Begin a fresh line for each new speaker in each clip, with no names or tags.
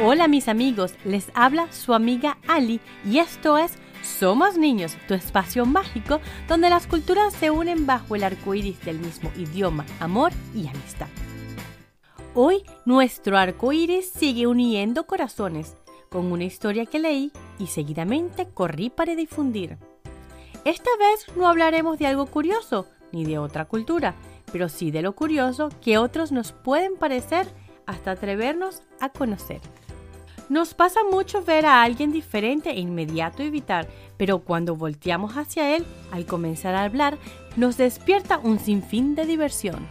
Hola mis amigos, les habla su amiga Ali y esto es Somos Niños, tu espacio mágico donde las culturas se unen bajo el arco iris del mismo idioma, amor y amistad. Hoy nuestro arco iris sigue uniendo corazones con una historia que leí y seguidamente corrí para difundir. Esta vez no hablaremos de algo curioso ni de otra cultura, pero sí de lo curioso que otros nos pueden parecer hasta atrevernos a conocer. Nos pasa mucho ver a alguien diferente e inmediato evitar, pero cuando volteamos hacia él, al comenzar a hablar, nos despierta un sinfín de diversión.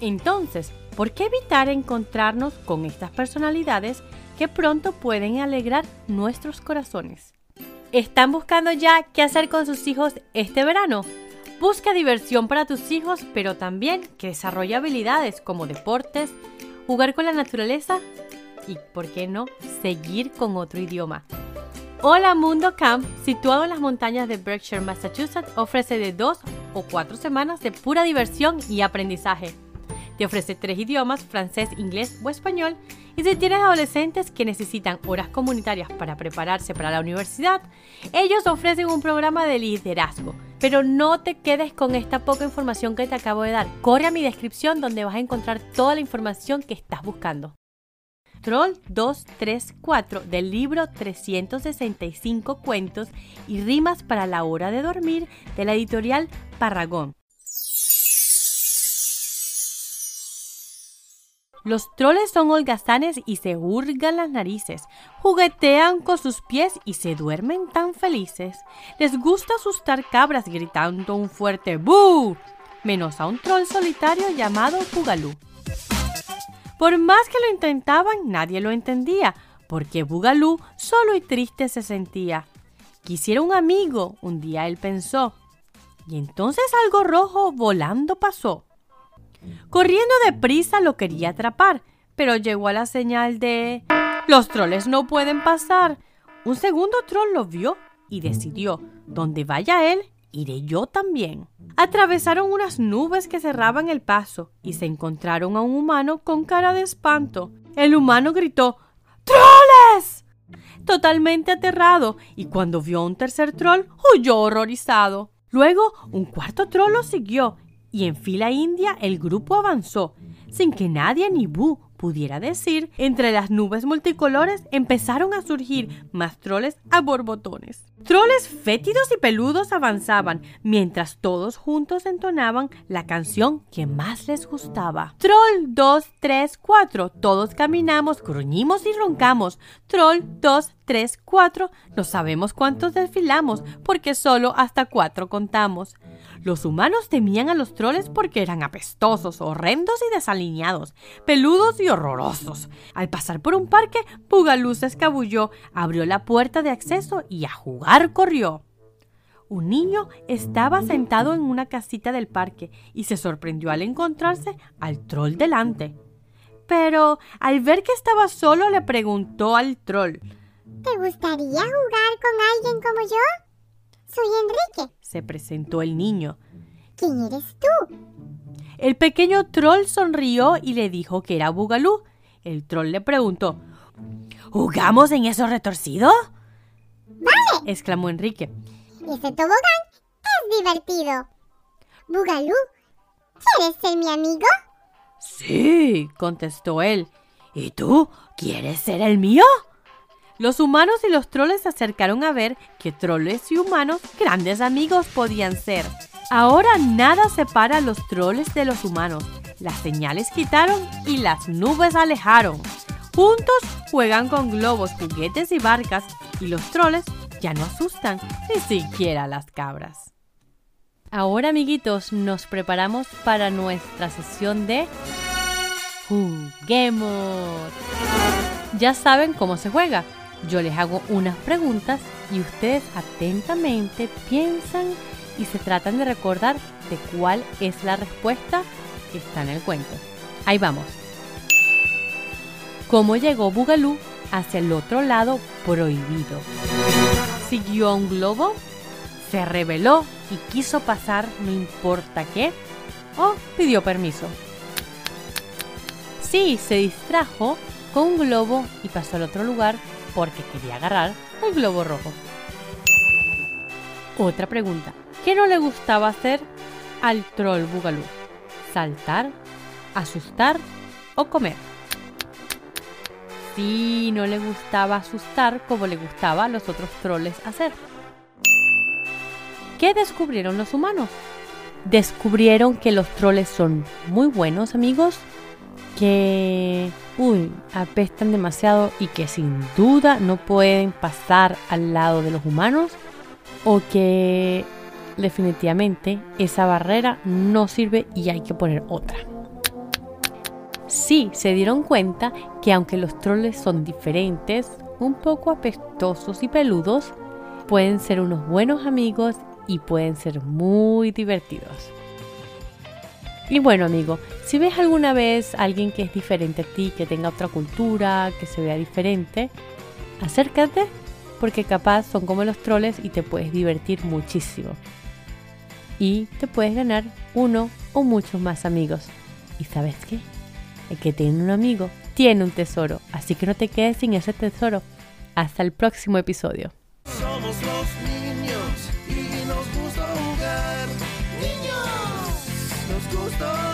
Entonces, ¿por qué evitar encontrarnos con estas personalidades que pronto pueden alegrar nuestros corazones? ¿Están buscando ya qué hacer con sus hijos este verano? Busca diversión para tus hijos, pero también que desarrolle habilidades como deportes, jugar con la naturaleza y, ¿por qué no?, seguir con otro idioma. Hola Mundo Camp, situado en las montañas de Berkshire, Massachusetts, ofrece de dos o cuatro semanas de pura diversión y aprendizaje. Te ofrece tres idiomas, francés, inglés o español, y si tienes adolescentes que necesitan horas comunitarias para prepararse para la universidad, ellos ofrecen un programa de liderazgo. Pero no te quedes con esta poca información que te acabo de dar. Corre a mi descripción donde vas a encontrar toda la información que estás buscando. Troll 234 del libro 365 cuentos y rimas para la hora de dormir de la editorial Parragón. Los troles son holgazanes y se hurgan las narices, juguetean con sus pies y se duermen tan felices. Les gusta asustar cabras gritando un fuerte ¡bu! menos a un troll solitario llamado Bugalú. Por más que lo intentaban, nadie lo entendía, porque Bugalú solo y triste se sentía. Quisiera un amigo, un día él pensó. Y entonces algo rojo volando pasó. Corriendo deprisa lo quería atrapar, pero llegó a la señal de... Los troles no pueden pasar. Un segundo troll lo vio y decidió, donde vaya él, iré yo también. Atravesaron unas nubes que cerraban el paso y se encontraron a un humano con cara de espanto. El humano gritó ¡Troles! Totalmente aterrado, y cuando vio a un tercer troll, huyó horrorizado. Luego, un cuarto troll lo siguió, y en fila india el grupo avanzó, sin que nadie ni Bu pudiera decir, entre las nubes multicolores empezaron a surgir más troles a borbotones. Troles fétidos y peludos avanzaban, mientras todos juntos entonaban la canción que más les gustaba. Troll 2, 3, 4, todos caminamos, gruñimos y roncamos. Troll 2, 3, 4, no sabemos cuántos desfilamos, porque solo hasta cuatro contamos. Los humanos temían a los troles porque eran apestosos, horrendos y desalineados, peludos y horrorosos. Al pasar por un parque, Pugalú se escabulló, abrió la puerta de acceso y a jugar corrió. Un niño estaba sentado en una casita del parque y se sorprendió al encontrarse al troll delante. Pero al ver que estaba solo le preguntó al troll
¿Te gustaría jugar con alguien como yo? Soy Enrique.
Se presentó el niño.
¿Quién eres tú?
El pequeño troll sonrió y le dijo que era Bugalú. El troll le preguntó, ¿Jugamos en eso retorcido?
¡Vale!
exclamó Enrique.
Ese tobogán es divertido. Bugalú, ¿quieres ser mi amigo?
Sí, contestó él. ¿Y tú quieres ser el mío? Los humanos y los troles se acercaron a ver que troles y humanos grandes amigos podían ser. Ahora nada separa a los troles de los humanos. Las señales quitaron y las nubes alejaron. Juntos juegan con globos, juguetes y barcas y los troles ya no asustan ni siquiera las cabras. Ahora, amiguitos, nos preparamos para nuestra sesión de Juguemos. Ya saben cómo se juega. Yo les hago unas preguntas y ustedes atentamente piensan y se tratan de recordar de cuál es la respuesta que está en el cuento. Ahí vamos. ¿Cómo llegó Bugalú hacia el otro lado prohibido? ¿Siguió a un globo? ¿Se rebeló y quiso pasar no importa qué? ¿O pidió permiso? Sí, se distrajo con un globo y pasó al otro lugar porque quería agarrar el globo rojo. Otra pregunta. ¿Qué no le gustaba hacer al troll Bugalú? ¿Saltar? ¿Asustar? ¿O comer? Sí, no le gustaba asustar como le gustaba a los otros troles hacer. ¿Qué descubrieron los humanos? Descubrieron que los troles son muy buenos amigos, que uy, apestan demasiado y que sin duda no pueden pasar al lado de los humanos o que definitivamente esa barrera no sirve y hay que poner otra. Sí, se dieron cuenta que aunque los troles son diferentes, un poco apestosos y peludos, pueden ser unos buenos amigos y pueden ser muy divertidos. Y bueno amigo, si ves alguna vez a alguien que es diferente a ti, que tenga otra cultura, que se vea diferente, acércate porque capaz son como los troles y te puedes divertir muchísimo. Y te puedes ganar uno o muchos más amigos. ¿Y sabes qué? El que tiene un amigo tiene un tesoro, así que no te quedes sin ese tesoro. Hasta el próximo episodio.
Somos los niños y nos gusta jugar. Niños, nos gusta.